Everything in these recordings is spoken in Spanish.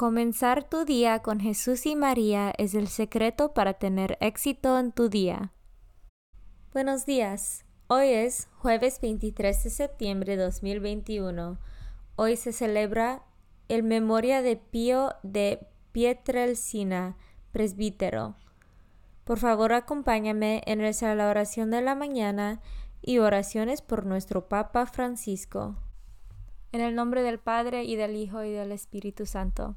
Comenzar tu día con Jesús y María es el secreto para tener éxito en tu día. Buenos días. Hoy es jueves 23 de septiembre de 2021. Hoy se celebra el memoria de Pío de Pietrelcina, presbítero. Por favor, acompáñame en la oración de la mañana y oraciones por nuestro Papa Francisco. En el nombre del Padre y del Hijo y del Espíritu Santo.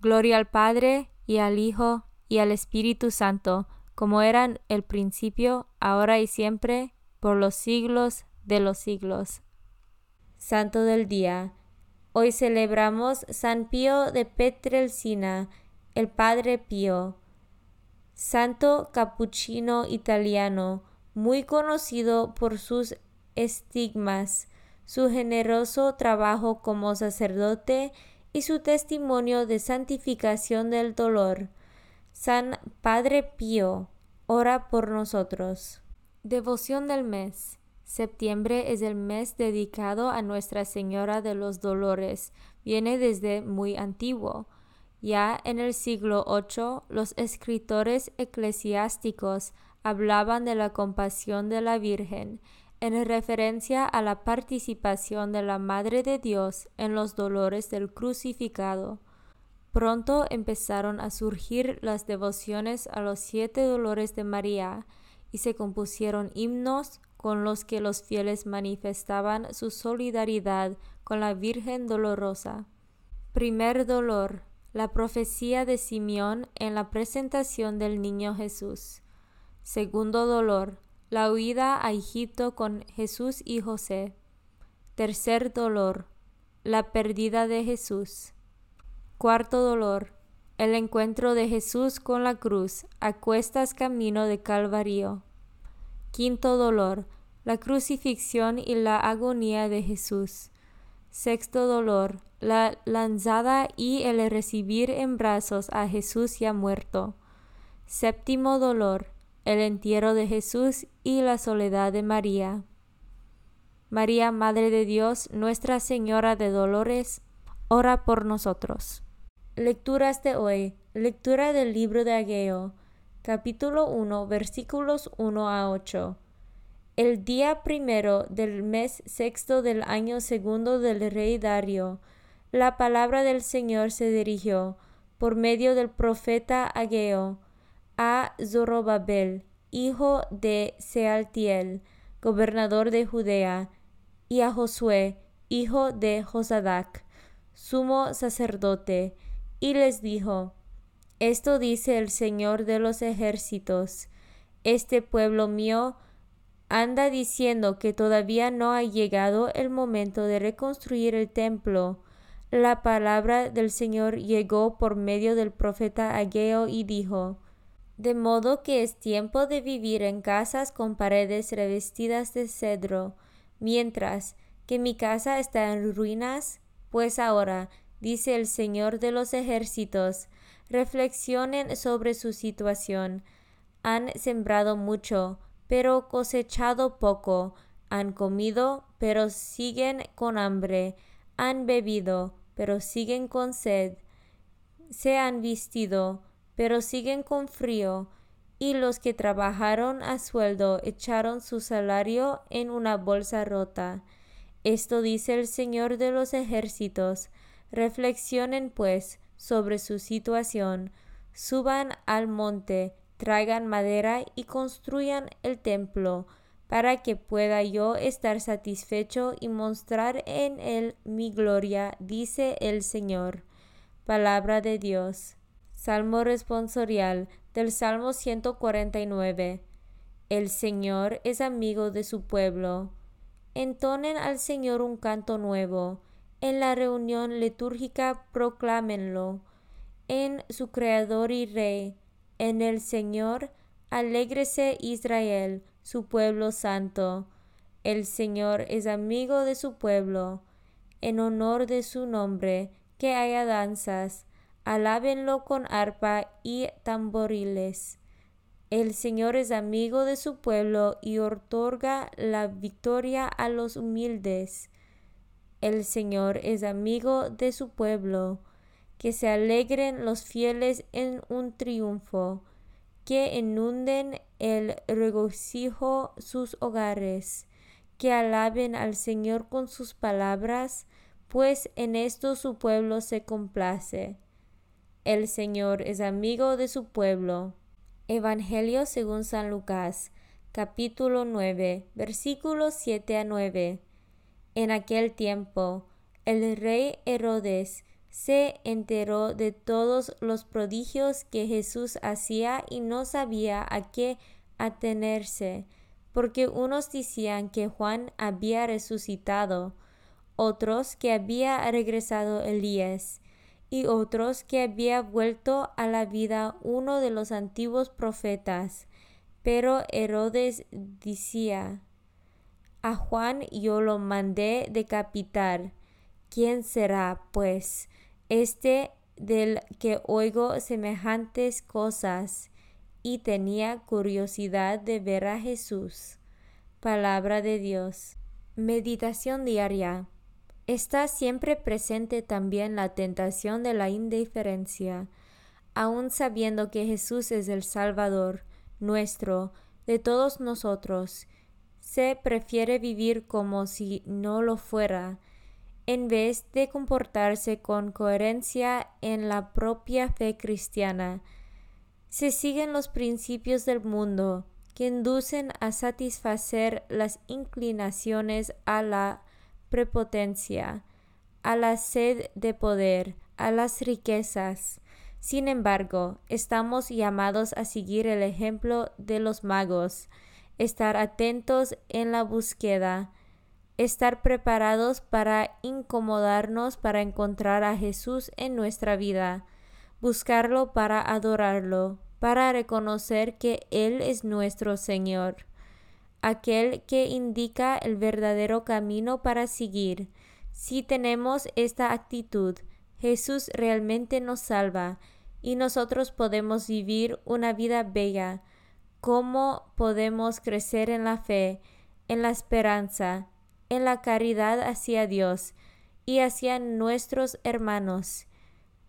Gloria al Padre, y al Hijo, y al Espíritu Santo, como eran el principio, ahora y siempre, por los siglos de los siglos. Santo del Día. Hoy celebramos San Pío de Petrelcina, el Padre Pío, santo capuchino italiano, muy conocido por sus estigmas, su generoso trabajo como sacerdote y su testimonio de santificación del dolor. San Padre Pío, ora por nosotros. Devoción del mes. Septiembre es el mes dedicado a Nuestra Señora de los Dolores. Viene desde muy antiguo. Ya en el siglo VIII, los escritores eclesiásticos hablaban de la compasión de la Virgen en referencia a la participación de la Madre de Dios en los dolores del crucificado. Pronto empezaron a surgir las devociones a los siete dolores de María y se compusieron himnos con los que los fieles manifestaban su solidaridad con la Virgen dolorosa. Primer dolor, la profecía de Simeón en la presentación del niño Jesús. Segundo dolor, la huida a Egipto con Jesús y José. Tercer dolor, la pérdida de Jesús. Cuarto dolor, el encuentro de Jesús con la cruz a cuestas camino de Calvario. Quinto dolor, la crucifixión y la agonía de Jesús. Sexto dolor, la lanzada y el recibir en brazos a Jesús ya muerto. Séptimo dolor, el entierro de Jesús y la soledad de María. María, Madre de Dios, Nuestra Señora de Dolores, ora por nosotros. Lecturas de hoy. Lectura del libro de Ageo, capítulo 1, versículos 1 a 8. El día primero del mes sexto del año segundo del rey Dario, la palabra del Señor se dirigió, por medio del profeta Ageo, a Zorobabel, hijo de Sealtiel, gobernador de Judea, y a Josué, hijo de Josadac, sumo sacerdote, y les dijo, Esto dice el Señor de los ejércitos. Este pueblo mío anda diciendo que todavía no ha llegado el momento de reconstruir el templo. La palabra del Señor llegó por medio del profeta Ageo y dijo, De modo que es tiempo de vivir en casas con paredes revestidas de cedro, mientras que mi casa está en ruinas, pues ahora, dice el Señor de los ejércitos, reflexionen sobre su situación. Han sembrado mucho, pero cosechado poco. Han comido, pero siguen con hambre. Han bebido, pero siguen con sed. Se han vestido, pero siguen con frío. Y los que trabajaron a sueldo echaron su salario en una bolsa rota. Esto dice el Señor de los ejércitos. Reflexionen pues sobre su situación, suban al monte, traigan madera y construyan el templo, para que pueda yo estar satisfecho y mostrar en él mi gloria, dice el Señor. Palabra de Dios. Salmo responsorial del Salmo 149. El Señor es amigo de su pueblo. Entonen al Señor un canto nuevo en la reunión litúrgica proclámenlo. En su Creador y Rey, en el Señor, alégrese Israel, su pueblo santo. El Señor es amigo de su pueblo. En honor de su nombre, que haya danzas. Alábenlo con arpa y tamboriles. El Señor es amigo de su pueblo y otorga la victoria a los humildes. El Señor es amigo de su pueblo, que se alegren los fieles en un triunfo, que inunden el regocijo sus hogares, que alaben al Señor con sus palabras, pues en esto su pueblo se complace. El Señor es amigo de su pueblo. Evangelio según San Lucas, capítulo 9, versículos 7 a 9. En aquel tiempo, el rey Herodes se enteró de todos los prodigios que Jesús hacía y no sabía a qué atenerse, porque unos decían que Juan había resucitado, otros que había regresado Elías, y otros que había vuelto a la vida uno de los antiguos profetas. Pero Herodes decía, a Juan yo lo mandé decapitar. ¿Quién será, pues, este del que oigo semejantes cosas? Y tenía curiosidad de ver a Jesús. Palabra de Dios. Meditación diaria. Está siempre presente también la tentación de la indiferencia, aun sabiendo que Jesús es el Salvador nuestro, de todos nosotros, se prefiere vivir como si no lo fuera, en vez de comportarse con coherencia en la propia fe cristiana. Se siguen los principios del mundo que inducen a satisfacer las inclinaciones a la prepotencia, a la sed de poder, a las riquezas. Sin embargo, estamos llamados a seguir el ejemplo de los magos, estar atentos en la búsqueda, estar preparados para incomodarnos para encontrar a Jesús en nuestra vida, buscarlo para adorarlo, para reconocer que Él es nuestro Señor, aquel que indica el verdadero camino para seguir. Si tenemos esta actitud, Jesús realmente nos salva y nosotros podemos vivir una vida bella, cómo podemos crecer en la fe, en la esperanza, en la caridad hacia Dios y hacia nuestros hermanos.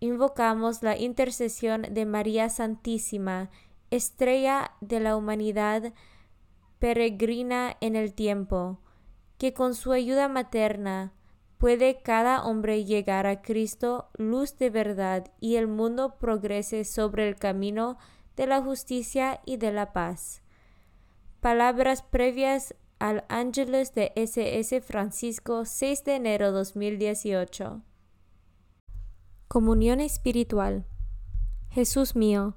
Invocamos la intercesión de María Santísima, estrella de la humanidad, peregrina en el tiempo, que con su ayuda materna puede cada hombre llegar a Cristo, luz de verdad, y el mundo progrese sobre el camino de la justicia y de la paz. Palabras previas al Ángeles de SS Francisco 6 de enero 2018. Comunión espiritual. Jesús mío,